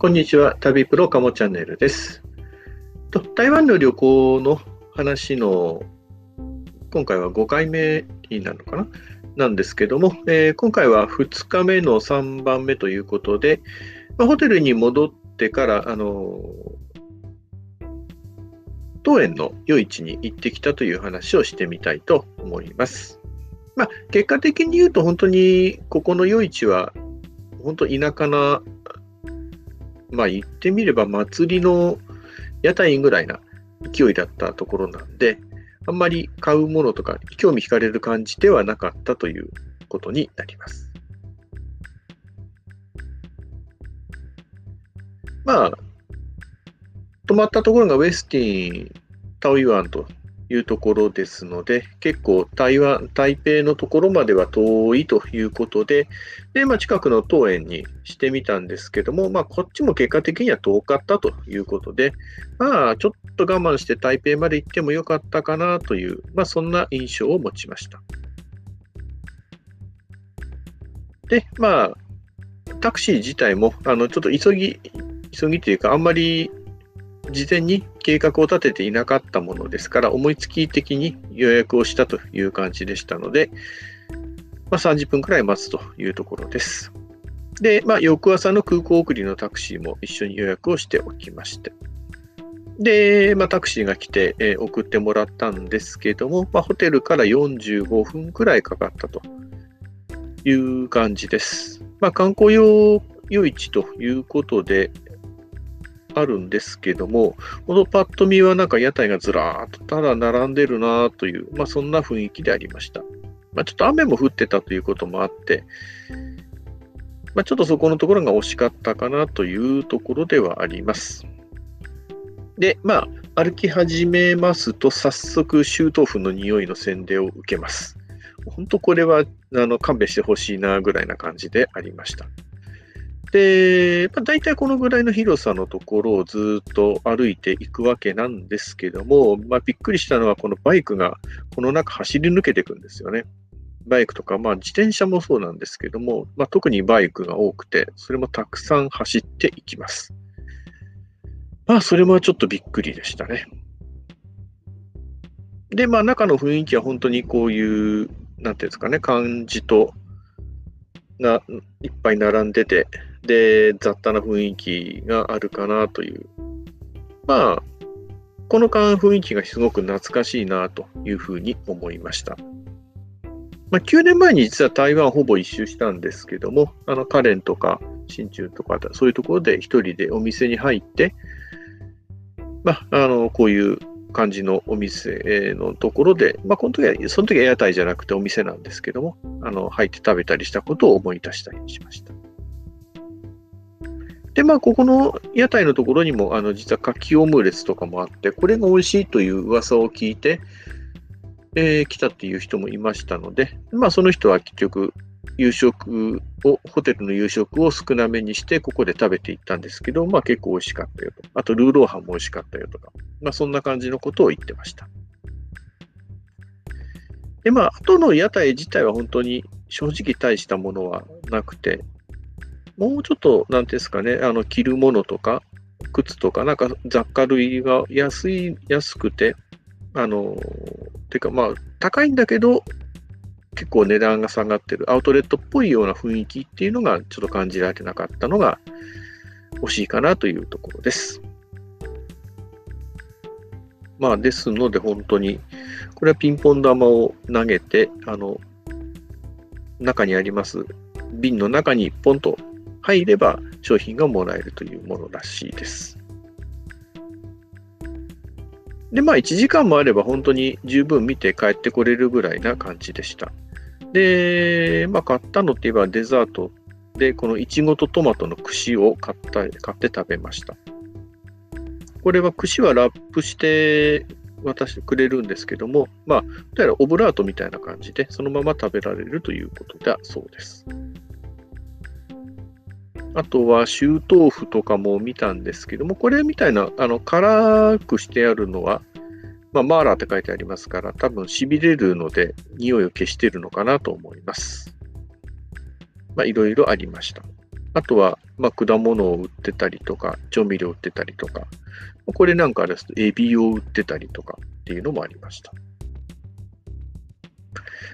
こんにちは、旅プロカモチャンネルです。と台湾の旅行の話の今回は5回目になるのかな？なんですけども、えー今回は2日目の3番目ということで、まあ、ホテルに戻ってから、あの当園の夜市に行ってきたという話をしてみたいと思います。まあ、結果的に言うと、本当にここの夜市は、本当田舎なまあ言ってみれば祭りの屋台ぐらいな勢いだったところなんで、あんまり買うものとか興味惹かれる感じではなかったということになります。まあ、泊まったところがウェスティン、タオイワンというところですので、結構台湾、台北のところまでは遠いということで、で、まあ、近くの当園にしてみたんですけども、まあ、こっちも結果的には遠かったということで、まあ、ちょっと我慢して台北まで行ってもよかったかなという、まあ、そんな印象を持ちました。で、まあ、タクシー自体も、あの、ちょっと急ぎ、急ぎというか、あんまり事前に計画を立てていなかったものですから、思いつき的に予約をしたという感じでしたので、まあ、30分くらい待つというところです。で、まあ、翌朝の空港送りのタクシーも一緒に予約をしておきまして。で、まあ、タクシーが来て、えー送ってもらったんですけども、まあ、ホテルから45分くらいかかったという感じです。まあ、観光用夜市ということであるんですけども、このパッと見はなんか屋台がずらーっとただ並んでるなという、まあ、そんな雰囲気でありました。まあ、ちょっと雨も降ってたということもあって、まあ、ちょっとそこのところが惜しかったかなというところではあります。で、まあ、歩き始めますと、早速、臭豆腐の匂いの洗礼を受けます。本当これはあの勘弁してほしいなぐらいな感じでありました。で、まあ、大体このぐらいの広さのところをずっと歩いていくわけなんですけども、まあ、びっくりしたのはこのバイクがこの中走り抜けていくんですよね。バイクとか、まあ、自転車もそうなんですけども、まあ、特にバイクが多くて、それもたくさん走っていきます。まあ、それもちょっとびっくりでしたね。で、まあ、中の雰囲気は本当にこういう、なんていうんですかね、感じと、がいっぱい並んでて、で、雑多な雰囲気があるかなという。まあ、この間雰囲気がすごく懐かしいなというふうに思いました。まあ、9年前に実は台湾ほぼ一周したんですけども、あのカレンとか新中とか、そういうところで一人でお店に入って、まあ、あのこういう感じのお店のところで、まあ、この時は、その時は屋台じゃなくてお店なんですけども、あの入って食べたりしたことを思い出したりしました。で、まあ、ここの屋台のところにも、あの実は牡蠣オムレツとかもあって、これが美味しいという噂を聞いて、えー来たっていう人もいましたので、まあ、その人は結局、夕食を、ホテルの夕食を少なめにして、ここで食べていったんですけど、まあ結構美味しかったよと。あと、ルーローハンも美味しかったよとか、まあそんな感じのことを言ってました。で、まあ、後の屋台自体は本当に正直大したものはなくて、もうちょっと、なんですかね、あの、着るものとか、靴とか、なんか雑貨類が安い、安くて、あの、てかまあ、高いんだけど、結構値段が下がってる、アウトレットっぽいような雰囲気っていうのがちょっと感じられてなかったのが惜しいかなというところです。まあ、ですので本当に、これはピンポン玉を投げて、あの、中にあります瓶の中にポンと入れば商品がもらえるというものらしいです。で、まあ1時間もあれば本当に十分見て帰ってこれるぐらいな感じでした。で、まあ買ったのって言えばデザートで、このいちごとトマトの串を買った買って食べました。これは串はラップして渡してくれるんですけども、まあ、どうやらオブラートみたいな感じで、そのまま食べられるということだそうです。あとは、臭豆腐とかも見たんですけども、これみたいな、あの、辛くしてあるのは、まあ、マーラーって書いてありますから、多分痺れるので、匂いを消してるのかなと思います。まあ、いろいろありました。あとは、まあ、果物を売ってたりとか、調味料を売ってたりとか、これなんかですと、エビを売ってたりとかっていうのもありました。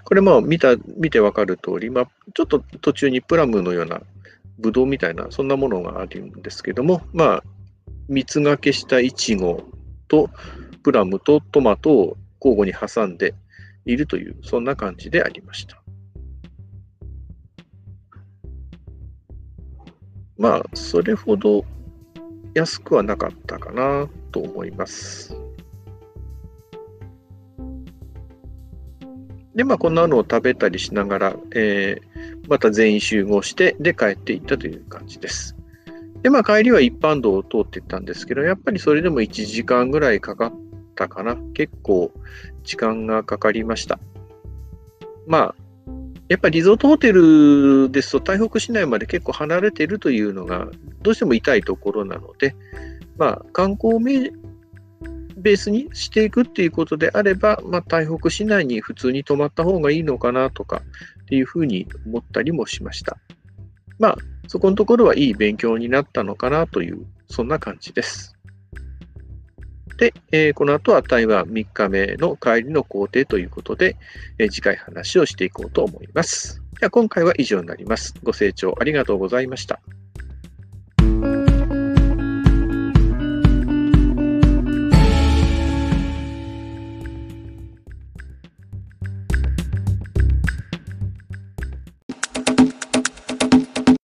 これまあ見た、見てわかる通り、まあ、ちょっと途中にプラムのようなブドウみたいな、そんなものがあるんですけども、まあ、蜜がけしたイチゴとプラムとトマトを交互に挟んでいるという、そんな感じでありました。まあ、それほど安くはなかったかなと思います。で、まあ、こんなのを食べたりしながら、えー、また全員集合して、で、帰っていったという感じです。で、まあ、帰りは一般道を通っていったんですけど、やっぱりそれでも1時間ぐらいかかったかな。結構時間がかかりました。まあ、やっぱりリゾートホテルですと台北市内まで結構離れているというのがどうしても痛いところなので、まあ、観光名ベースにしていくっていうことであれば、まあ、台北市内に普通に泊まった方がいいのかなとかっていうふうに思ったりもしました。まあ、そこのところはいい勉強になったのかなという、そんな感じです。で、えー、この後は台湾3日目の帰りの工程ということで、えー、次回話をしていこうと思います。では今回は以上になります。ご清聴ありがとうございました。